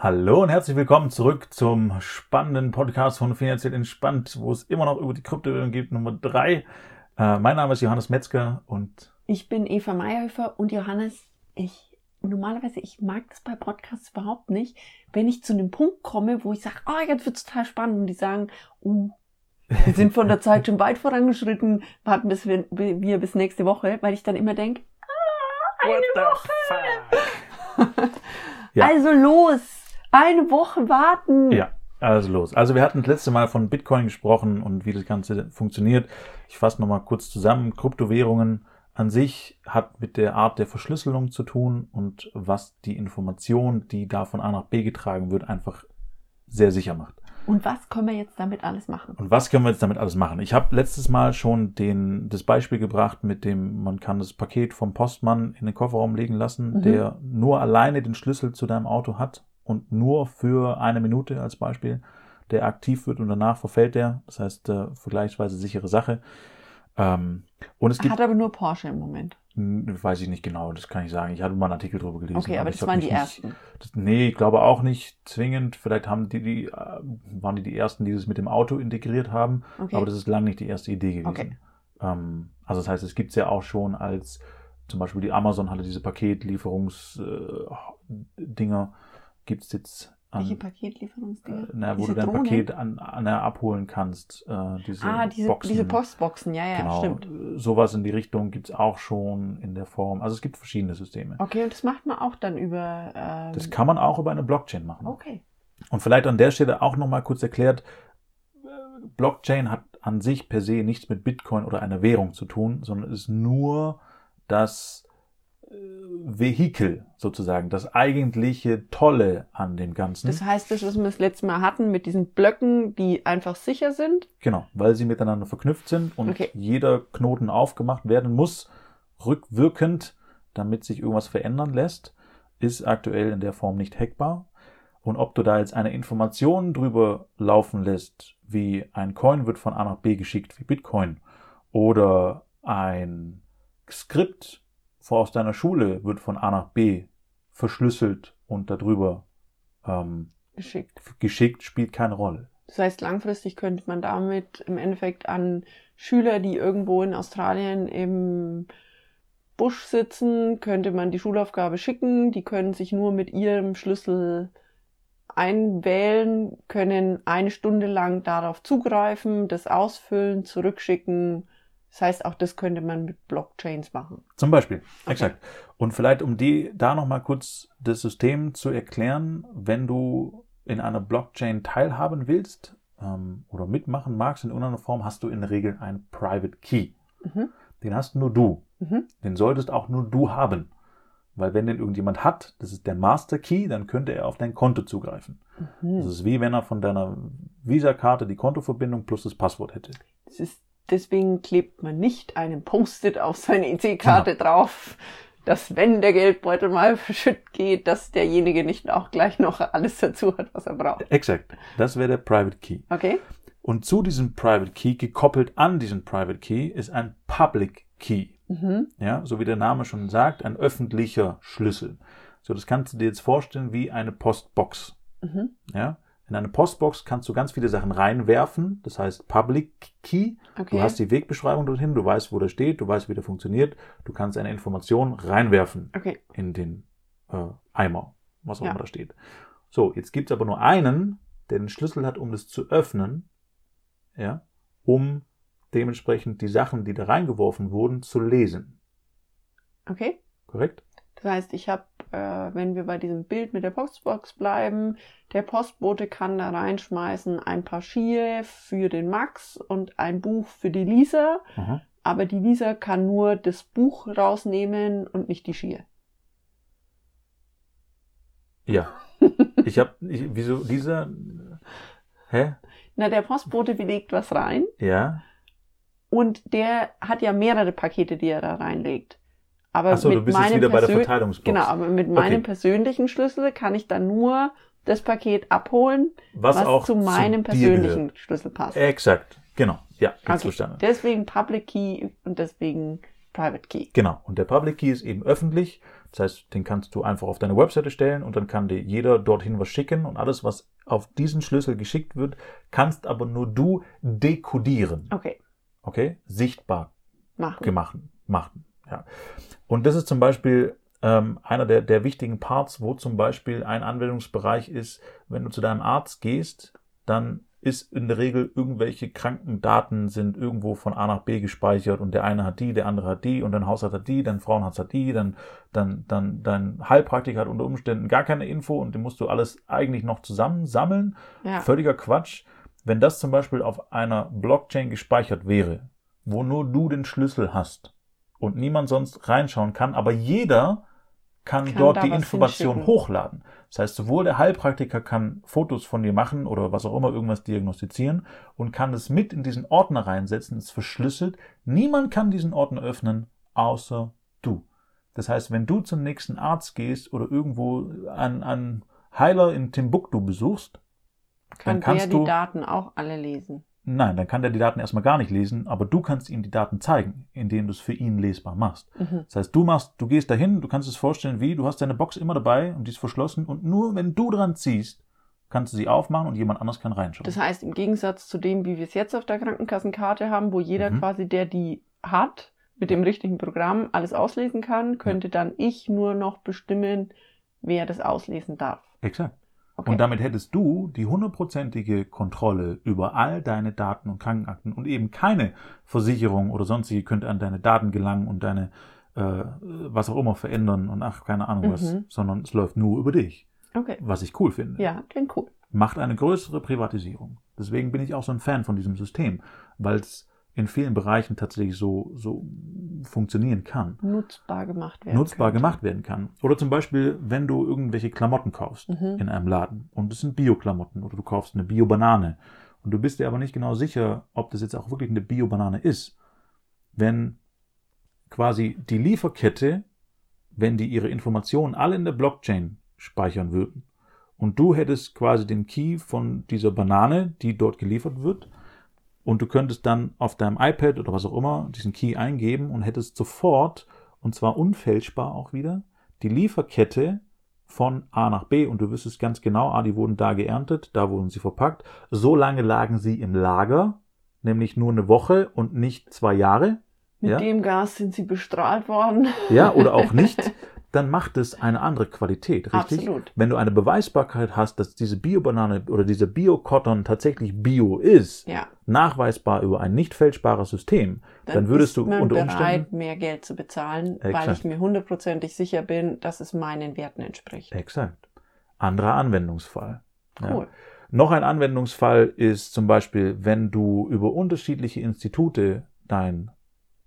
Hallo und herzlich willkommen zurück zum spannenden Podcast von Finanziell Entspannt, wo es immer noch über die Kryptowährung geht, Nummer drei. Äh, mein Name ist Johannes Metzger und Ich bin Eva Meyerhöfer und Johannes, ich normalerweise, ich mag das bei Podcasts überhaupt nicht, wenn ich zu einem Punkt komme, wo ich sage, oh, jetzt wird's total spannend und die sagen, uh, wir sind von der Zeit schon weit vorangeschritten, warten bis wir, wir bis nächste Woche, weil ich dann immer denke, ah, eine Woche. Ja. Also los, eine Woche warten. ja, also los. Also wir hatten das letzte Mal von Bitcoin gesprochen und wie das Ganze funktioniert. Ich fasse nochmal kurz zusammen. Kryptowährungen an sich hat mit der Art der Verschlüsselung zu tun und was die Information, die da von A nach B getragen wird, einfach sehr sicher macht. Und was können wir jetzt damit alles machen? Und was können wir jetzt damit alles machen? Ich habe letztes Mal schon den, das Beispiel gebracht, mit dem man kann das Paket vom Postmann in den Kofferraum legen lassen, Mhm. der nur alleine den Schlüssel zu deinem Auto hat und nur für eine Minute als Beispiel, der aktiv wird und danach verfällt der. Das heißt, äh, vergleichsweise sichere Sache. Ähm, und es gibt, Hat aber nur Porsche im Moment. Weiß ich nicht genau, das kann ich sagen. Ich hatte mal einen Artikel drüber gelesen. Okay, aber ich das waren die nicht- ersten. das, nee, ich glaube auch nicht zwingend. Vielleicht haben die, die, äh, waren die die ersten, die das mit dem Auto integriert haben. Okay. Aber das ist lange nicht die erste Idee gewesen. Okay. Ähm, also das heißt, es gibt's ja auch schon als zum Beispiel die Amazon hatte diese Paketlieferungsdinger. Gibt's jetzt Welche an, Paketlieferungsdinger? äh, na, wo Diese du dein Drohnen? Paket an, an der abholen kannst. Äh, diese ah, diese, Boxen. diese Postboxen, ja, ja, genau, stimmt. äh, sowas in die Richtung gibt's auch schon in der Form. Also es gibt verschiedene Systeme. Okay, und das macht man auch dann über. Ähm, Das kann man auch über eine Blockchain machen. okay. Und vielleicht an der Stelle auch nochmal kurz erklärt, äh, Blockchain hat an sich per se nichts mit Bitcoin oder einer Währung zu tun, sondern ist nur das äh, Vehikel sozusagen, das eigentliche Tolle an dem Ganzen. Das heißt, das, was wir das letzte Mal hatten mit diesen Blöcken, die einfach sicher sind. Genau, weil sie miteinander verknüpft sind und Okay. jeder Knoten aufgemacht werden muss, rückwirkend, damit sich irgendwas verändern lässt, ist aktuell in der Form nicht hackbar. Und ob du da jetzt eine Information drüber laufen lässt, wie ein Coin wird von A nach B geschickt, wie Bitcoin, oder ein Skript aus deiner Schule wird von A nach B verschlüsselt und darüber ähm, Geschickt. geschickt, spielt keine Rolle. Das heißt, langfristig könnte man damit im Endeffekt an Schüler, die irgendwo in Australien im Busch sitzen, könnte man die Schulaufgabe schicken. Die können sich nur mit ihrem Schlüssel einwählen, können eine Stunde lang darauf zugreifen, das ausfüllen, zurückschicken. Das heißt, auch das könnte man mit Blockchains machen. Zum Beispiel, Okay. exakt. Und vielleicht, um die da nochmal kurz das System zu erklären, wenn du in einer Blockchain teilhaben willst ähm, oder mitmachen magst in irgendeiner Form, hast du in der Regel einen Private Key. Mhm. Den hast nur du. Mhm. Den solltest auch nur du haben. Weil wenn den irgendjemand hat, das ist der Master Key, dann könnte er auf dein Konto zugreifen. Mhm. Das ist wie wenn er von deiner Visa-Karte die Kontoverbindung plus das Passwort hätte. Das ist, deswegen klebt man nicht einen Post-it auf seine EC-Karte drauf, dass wenn der Geldbeutel mal verschütt geht, dass derjenige nicht auch gleich noch alles dazu hat, was er braucht. Exakt. Das wäre der Private Key. Okay? Und zu diesem Private Key, gekoppelt an diesen Private Key, ist ein Public Key. Mhm. Ja, so wie der Name schon sagt, ein öffentlicher Schlüssel. So, das kannst du dir jetzt vorstellen wie eine Postbox. Mhm. Ja, in eine Postbox kannst du ganz viele Sachen reinwerfen. Das heißt Public Key. Okay. Du hast die Wegbeschreibung dorthin, du weißt, wo der steht, du weißt, wie der funktioniert. Du kannst eine Information reinwerfen okay. in den äh, Eimer, was auch Ja. immer da steht. So, jetzt gibt's aber nur einen, der den Schlüssel hat, um das zu öffnen, ja, um dementsprechend die Sachen, die da reingeworfen wurden, zu lesen. Okay. Korrekt? Das heißt, ich habe, äh, wenn wir bei diesem Bild mit der Postbox bleiben, der Postbote kann da reinschmeißen ein paar Skier für den Max und ein Buch für die Lisa, Aha. aber die Lisa kann nur das Buch rausnehmen und nicht die Skier. Ja. Ich habe, wieso dieser, hä? Na, der Postbote legt was rein Ja. und der hat ja mehrere Pakete, die er da reinlegt. Aber Achso, du bist jetzt wieder bei der Verteilungsbox. Genau, aber mit meinem Okay. persönlichen Schlüssel kann ich dann nur das Paket abholen, Was, was, auch zu meinem dir persönlichen. Schlüssel passt. Exakt. Genau. Ja, Okay. verstanden. Deswegen Public Key und deswegen Private Key. Genau. Und der Public Key ist eben öffentlich. Das heißt, den kannst du einfach auf deine Webseite stellen und dann kann dir jeder dorthin was schicken und alles, was auf diesen Schlüssel geschickt wird, kannst aber nur du dekodieren. Okay. Okay? Sichtbar Machen. gemacht. Machen. Ja. Und das ist zum Beispiel ähm, einer der, der wichtigen Parts, wo zum Beispiel ein Anwendungsbereich ist, wenn du zu deinem Arzt gehst, dann ist in der Regel irgendwelche Krankendaten sind irgendwo von A nach B gespeichert und der eine hat die, der andere hat die und dein Hausarzt hat die, dein Frauenarzt hat die, dann, dann, dann dein Heilpraktiker hat unter Umständen gar keine Info und den musst du alles eigentlich noch zusammen sammeln. Ja. Völliger Quatsch. Wenn das zum Beispiel auf einer Blockchain gespeichert wäre, wo nur du den Schlüssel hast und niemand sonst reinschauen kann, aber jeder kann, Kann dort die Information hochladen. Das heißt, sowohl der Heilpraktiker kann Fotos von dir machen oder was auch immer irgendwas diagnostizieren und kann es mit in diesen Ordner reinsetzen, ist verschlüsselt. Niemand kann diesen Ordner öffnen, außer du. Das heißt, wenn du zum nächsten Arzt gehst oder irgendwo einen, einen Heiler in Timbuktu besuchst, Kann dann kannst der du- die Daten auch alle lesen. Nein, dann kann der die Daten erstmal gar nicht lesen, aber du kannst ihm die Daten zeigen, indem du es für ihn lesbar machst. Mhm. Das heißt, du machst, du gehst dahin, du kannst es vorstellen, wie, du hast deine Box immer dabei und die ist verschlossen und nur wenn du dran ziehst, kannst du sie aufmachen und jemand anders kann reinschauen. Das heißt, im Gegensatz zu dem, wie wir es jetzt auf der Krankenkassenkarte haben, wo jeder Mhm. quasi, der die hat, mit dem richtigen Programm alles auslesen kann, könnte dann ich nur noch bestimmen, wer das auslesen darf. Exakt. Okay. Und damit hättest du die hundertprozentige Kontrolle über all deine Daten und Krankenakten und eben keine Versicherung oder sonstige könnte an deine Daten gelangen und deine äh, was auch immer verändern und ach, keine Ahnung was, Mhm. sondern es läuft nur über dich, okay. was ich cool finde. Ja, klingt cool. macht eine größere Privatisierung. Deswegen bin ich auch so ein Fan von diesem System, weil es in vielen Bereichen tatsächlich so, so funktionieren kann, Nutzbar gemacht werden. nutzbar könnte. gemacht werden kann. Oder zum Beispiel, wenn du irgendwelche Klamotten kaufst Mhm. in einem Laden und es sind Bio-Klamotten oder du kaufst eine Bio-Banane und du bist dir aber nicht genau sicher, ob das jetzt auch wirklich eine Bio-Banane ist. Wenn quasi die Lieferkette, wenn die ihre Informationen alle in der Blockchain speichern würden und du hättest quasi den Key von dieser Banane, die dort geliefert wird, und du könntest dann auf deinem iPad oder was auch immer diesen Key eingeben und hättest sofort, und zwar unfälschbar auch wieder, die Lieferkette von A nach B und du wüsstest ganz genau, ah, die wurden da geerntet, da wurden sie verpackt. So lange lagen sie im Lager, nämlich nur eine Woche und nicht zwei Jahre. Mit Ja. dem Gas sind sie bestrahlt worden. Ja, oder auch nicht, dann macht es eine andere Qualität, richtig? Absolut. Wenn du eine Beweisbarkeit hast, dass diese Bio-Banane oder dieser Bio-Cotton tatsächlich Bio ist, Ja. nachweisbar über ein nicht fälschbares System, dann, würdest ist du unter bereit, Umständen mehr Geld zu bezahlen, weil Exakt. ich mir hundertprozentig sicher bin, dass es meinen Werten entspricht. exakt anderer Anwendungsfall. Ja. Cool. Noch ein Anwendungsfall ist zum Beispiel, wenn du über unterschiedliche Institute dein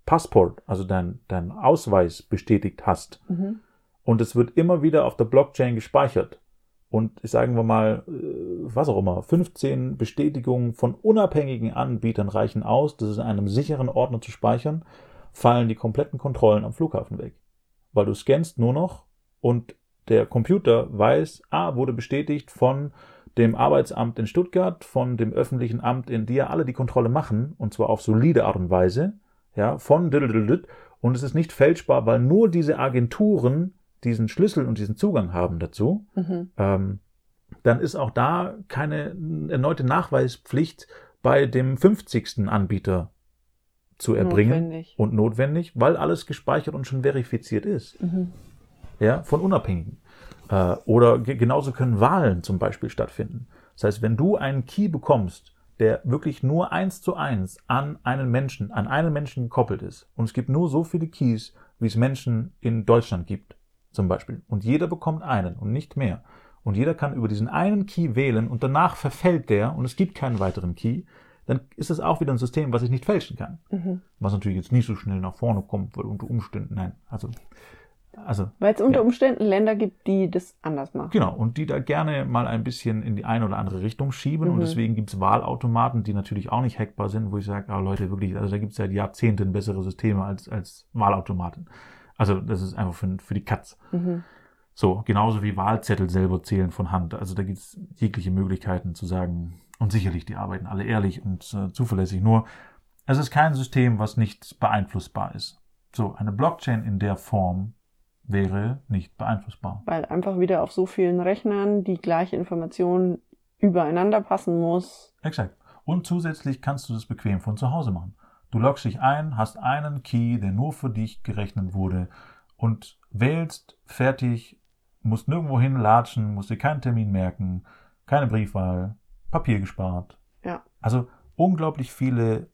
Passport, also dein, dein Ausweis bestätigt hast Mhm. Und es wird immer wieder auf der Blockchain gespeichert. Und sagen wir mal, äh, was auch immer, 15 Bestätigungen von unabhängigen Anbietern reichen aus, das in einem sicheren Ordner zu speichern, fallen die kompletten Kontrollen am Flughafen weg. Weil du scannst nur noch und der Computer weiß, ah, wurde bestätigt von dem Arbeitsamt in Stuttgart, von dem öffentlichen Amt, in ja alle die Kontrolle machen, und zwar auf solide Art und Weise, ja, von und es ist nicht fälschbar, weil nur diese Agenturen diesen Schlüssel und diesen Zugang haben dazu, Mhm. ähm, dann ist auch da keine erneute Nachweispflicht bei dem 50. Anbieter zu erbringen Notwendig. und notwendig, weil alles gespeichert und schon verifiziert ist Mhm. ja, von Unabhängigen. Äh, oder ge genauso können Wahlen zum Beispiel stattfinden. Das heißt, wenn du einen Key bekommst, der wirklich nur eins zu eins an einen Menschen, an einen Menschen gekoppelt ist, und es gibt nur so viele Keys, wie es Menschen in Deutschland gibt, zum Beispiel, und jeder bekommt einen und nicht mehr, und jeder kann über diesen einen Key wählen und danach verfällt der und es gibt keinen weiteren Key, dann ist es auch wieder ein System, was ich nicht fälschen kann. Mhm. Was natürlich jetzt nicht so schnell nach vorne kommt, weil unter Umständen, nein, also, also Weil es unter Ja. Umständen Länder gibt, die das anders machen. Genau, und die da gerne mal ein bisschen in die eine oder andere Richtung schieben. Und Mhm. deswegen gibt's Wahlautomaten, die natürlich auch nicht hackbar sind, wo ich sage, ah, Leute, wirklich, also da gibt's seit Jahrzehnten bessere Systeme als, als Wahlautomaten. Also das ist einfach für, für die Katz. Mhm. So, genauso wie Wahlzettel selber zählen von Hand. Also da gibt's jegliche Möglichkeiten zu sagen, und sicherlich, die arbeiten alle ehrlich und äh, zuverlässig. Nur, es ist kein System, was nicht beeinflussbar ist. So, eine Blockchain in der Form wäre nicht beeinflussbar. Weil einfach wieder auf so vielen Rechnern die gleiche Information übereinander passen muss. Exakt. Und zusätzlich kannst du das bequem von zu Hause machen. Du loggst dich ein, hast einen Key, der nur für dich gerechnet wurde und wählst fertig, musst nirgendwo hinlatschen, musst dir keinen Termin merken, keine Briefwahl, Papier gespart. Ja. Also unglaublich viele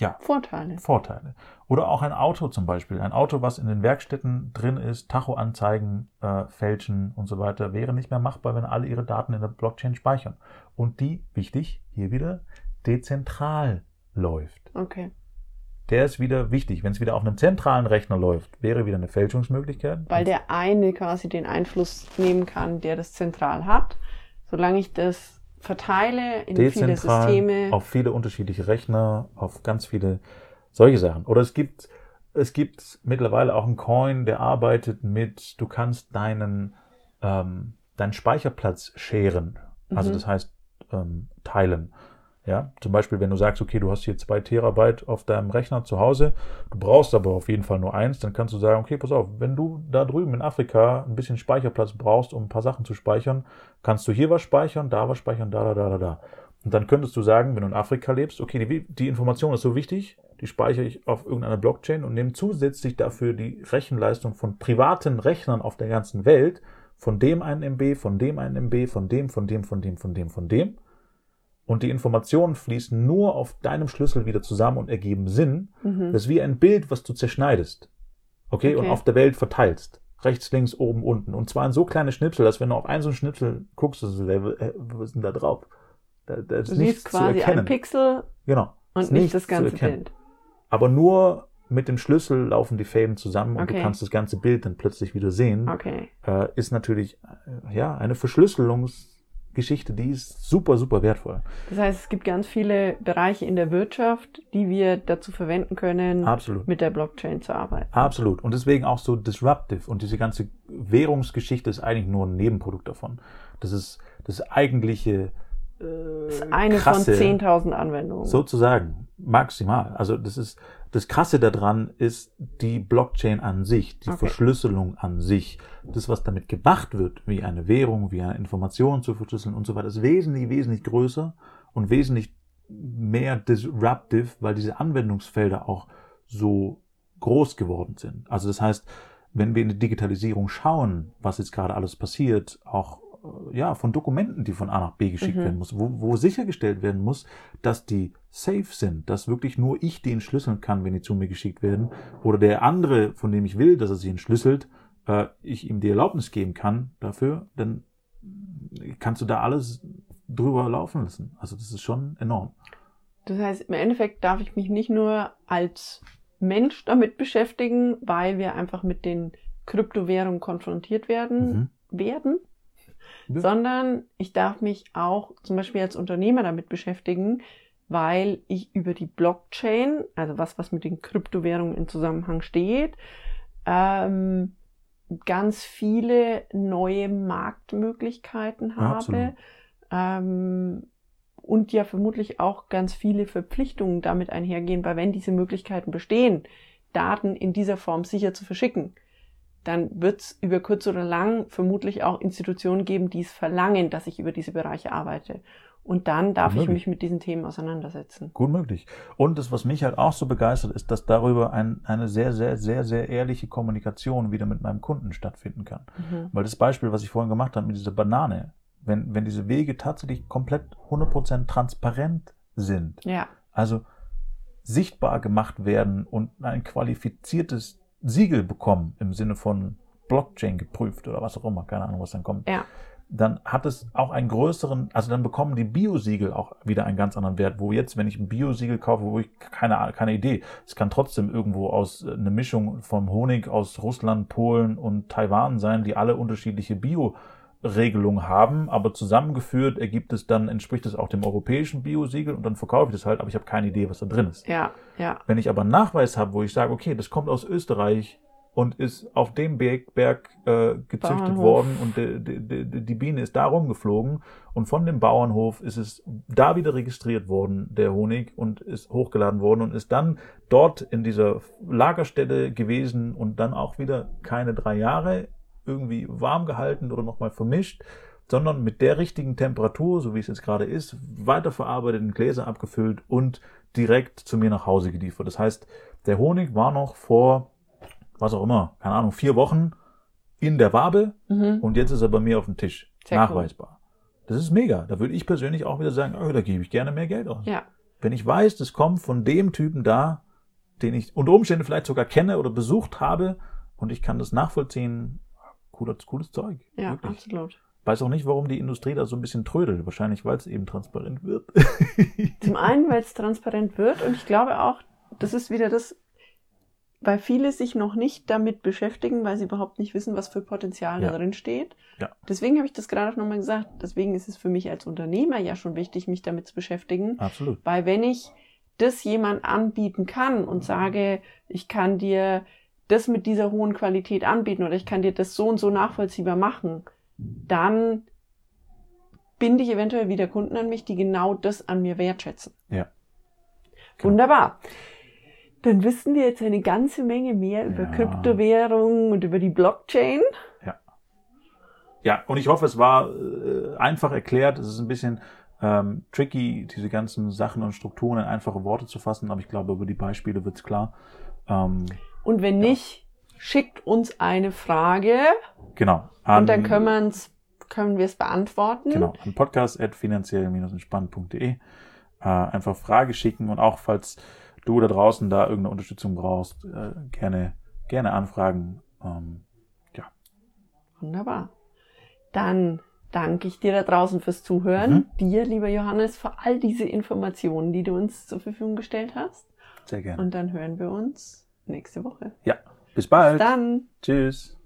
ja, Vorteile. Vorteile. Oder auch ein Auto zum Beispiel. Ein Auto, was in den Werkstätten drin ist, Tachoanzeigen äh, fälschen und so weiter, wäre nicht mehr machbar, wenn alle ihre Daten in der Blockchain speichern. Und die, wichtig, hier wieder, dezentral läuft. Okay. Der ist wieder wichtig. Wenn es wieder auf einem zentralen Rechner läuft, wäre wieder eine Fälschungsmöglichkeit. Weil der eine quasi den Einfluss nehmen kann, der das zentral hat. Solange ich das verteile in viele dezentral Systeme. auf viele unterschiedliche Rechner, auf ganz viele solche Sachen. Oder es gibt es gibt mittlerweile auch einen Coin, der arbeitet mit, du kannst deinen ähm, deinen Speicherplatz scheren. Also Mhm. das heißt ähm, teilen. Ja, zum Beispiel, wenn du sagst, okay, du hast hier zwei Terabyte auf deinem Rechner zu Hause, du brauchst aber auf jeden Fall nur eins, dann kannst du sagen, okay, pass auf, wenn du da drüben in Afrika ein bisschen Speicherplatz brauchst, um ein paar Sachen zu speichern, kannst du hier was speichern, da was speichern, da, da, da, da, da. Und dann könntest du sagen, wenn du in Afrika lebst, okay, die, die Information ist so wichtig, die speichere ich auf irgendeiner Blockchain und nehme zusätzlich dafür die Rechenleistung von privaten Rechnern auf der ganzen Welt, von dem einen MB, von dem einen MB, von dem, von dem, von dem, von dem, von dem. Und die Informationen fließen nur auf deinem Schlüssel wieder zusammen und ergeben Sinn. Mhm. Das ist wie ein Bild, was du zerschneidest. Okay? Und Okay. auf der Welt verteilst. Rechts, links, oben, unten. Und zwar in so kleine Schnipsel, dass wenn du auf einen so einen Schnipsel guckst, das ist, äh, was ist denn da drauf? Da, da ist Du nichts siehst zu quasi erkennen. ein Pixel genau. und nicht das ganze. Bild. Aber nur mit dem Schlüssel laufen die Fäden zusammen und du Okay. kannst das ganze Bild dann plötzlich wieder sehen. Okay. Äh, ist natürlich, äh, ja, eine Verschlüsselungsgeschichte, die ist super, super wertvoll. Das heißt, es gibt ganz viele Bereiche in der Wirtschaft, die wir dazu verwenden können, Absolut. mit der Blockchain zu arbeiten. Absolut. Und deswegen auch so disruptive. Und diese ganze Währungsgeschichte ist eigentlich nur ein Nebenprodukt davon. Das ist das eigentliche Das ist eine krasse- von 10.000 Anwendungen. sozusagen maximal. Also das ist das Krasse daran ist die Blockchain an sich, die Okay. Verschlüsselung an sich. Das, was damit gemacht wird, wie eine Währung, wie eine Information zu verschlüsseln und so weiter, ist wesentlich, wesentlich größer und wesentlich mehr disruptive, weil diese Anwendungsfelder auch so groß geworden sind. Also das heißt, wenn wir in die Digitalisierung schauen, was jetzt gerade alles passiert, auch äh, ja, von Dokumenten, die von A nach B geschickt Mhm. werden muss, wo, wo sichergestellt werden muss, dass die safe sind, dass wirklich nur ich die entschlüsseln kann, wenn die zu mir geschickt werden, oder der andere, von dem ich will, dass er sie entschlüsselt, äh, ich ihm die Erlaubnis geben kann dafür, dann kannst du da alles drüber laufen lassen. Also das ist schon enorm. Das heißt, im Endeffekt darf ich mich nicht nur als Mensch damit beschäftigen, weil wir einfach mit den Kryptowährungen konfrontiert werden, werden, Ja. sondern ich darf mich auch zum Beispiel als Unternehmer damit beschäftigen, weil ich über die Blockchain, also was, was mit den Kryptowährungen in Zusammenhang steht, ähm, ganz viele neue Marktmöglichkeiten habe. Absolut. Ähm, und ja vermutlich auch ganz viele Verpflichtungen damit einhergehen, weil wenn diese Möglichkeiten bestehen, Daten in dieser Form sicher zu verschicken, dann wird es über kurz oder lang vermutlich auch Institutionen geben, die es verlangen, dass ich über diese Bereiche arbeite. Und dann darf ich mich mit diesen Themen auseinandersetzen. Gut möglich. Und das, was mich halt auch so begeistert, ist, dass darüber ein, eine sehr, sehr, sehr, sehr ehrliche Kommunikation wieder mit meinem Kunden stattfinden kann. Mhm. Weil das Beispiel, was ich vorhin gemacht habe mit dieser Banane, wenn, wenn diese Wege tatsächlich komplett 100% transparent sind, Ja, also sichtbar gemacht werden und ein qualifiziertes Siegel bekommen im Sinne von Blockchain geprüft oder was auch immer, keine Ahnung, was dann kommt, ja, dann hat es auch einen größeren, also dann bekommen die Biosiegel auch wieder einen ganz anderen Wert, wo jetzt, wenn ich ein Biosiegel kaufe, wo ich keine, keine Idee, es kann trotzdem irgendwo aus äh, eine Mischung vom Honig aus Russland, Polen und Taiwan sein, die alle unterschiedliche Bio-Regelungen haben, aber zusammengeführt ergibt es dann, entspricht es auch dem europäischen Biosiegel und dann verkaufe ich das halt, aber ich habe keine Idee, was da drin ist. ja, ja, Wenn ich aber einen Nachweis habe, wo ich sage, okay, das kommt aus Österreich, und ist auf dem Berg, Berg äh, gezüchtet Bauernhof. worden und die, die, die, die Biene ist da rumgeflogen und von dem Bauernhof ist es da wieder registriert worden, der Honig, und ist hochgeladen worden und ist dann dort in dieser Lagerstätte gewesen und dann auch wieder keine drei Jahre irgendwie warm gehalten oder nochmal vermischt, sondern mit der richtigen Temperatur, so wie es jetzt gerade ist, weiterverarbeitet, in Gläser abgefüllt und direkt zu mir nach Hause geliefert. Das heißt, der Honig war noch vor, was auch immer, keine Ahnung, vier Wochen in der Wabe Mhm. und jetzt ist er bei mir auf dem Tisch. Sehr nachweisbar. Das ist mega. Da würde ich persönlich auch wieder sagen, oh, da gebe ich gerne mehr Geld aus. Ja. Wenn ich weiß, das kommt von dem Typen da, den ich unter Umständen vielleicht sogar kenne oder besucht habe und ich kann das nachvollziehen, cooles, cooles Zeug. Ja, Wirklich. absolut. Weiß auch nicht, warum die Industrie da so ein bisschen trödelt. Wahrscheinlich, weil es eben transparent wird. Zum einen, weil es transparent wird und ich glaube auch, das ist wieder das, weil viele sich noch nicht damit beschäftigen, weil sie überhaupt nicht wissen, was für Potenzial Ja. da drin steht. Ja. Deswegen habe ich das gerade auch nochmal gesagt. Deswegen ist es für mich als Unternehmer ja schon wichtig, mich damit zu beschäftigen. Absolut. Weil wenn ich das jemand anbieten kann und sage, ich kann dir das mit dieser hohen Qualität anbieten oder ich kann dir das so und so nachvollziehbar machen, dann binde ich eventuell wieder Kunden an mich, die genau das an mir wertschätzen. Ja. Genau. Wunderbar. Dann wissen wir jetzt eine ganze Menge mehr über Ja. Kryptowährungen und über die Blockchain. Ja, und ich hoffe, es war äh, einfach erklärt. Es ist ein bisschen ähm, tricky, diese ganzen Sachen und Strukturen in einfache Worte zu fassen, aber ich glaube, über die Beispiele wird's klar. Ähm, Und wenn nicht, schickt uns eine Frage genau. und dann können, wir's, können wir es beantworten. Genau, an podcast.finanziell-entspannt.de äh, einfach Frage schicken und auch falls du da draußen da irgendeine Unterstützung brauchst, äh, gerne, gerne anfragen. Ähm, Wunderbar. Dann danke ich dir da draußen fürs Zuhören. Mhm. Dir, lieber Johannes, für all diese Informationen, die du uns zur Verfügung gestellt hast. sehr gerne. Und dann hören wir uns nächste Woche. ja, bis bald. Dann. Tschüss.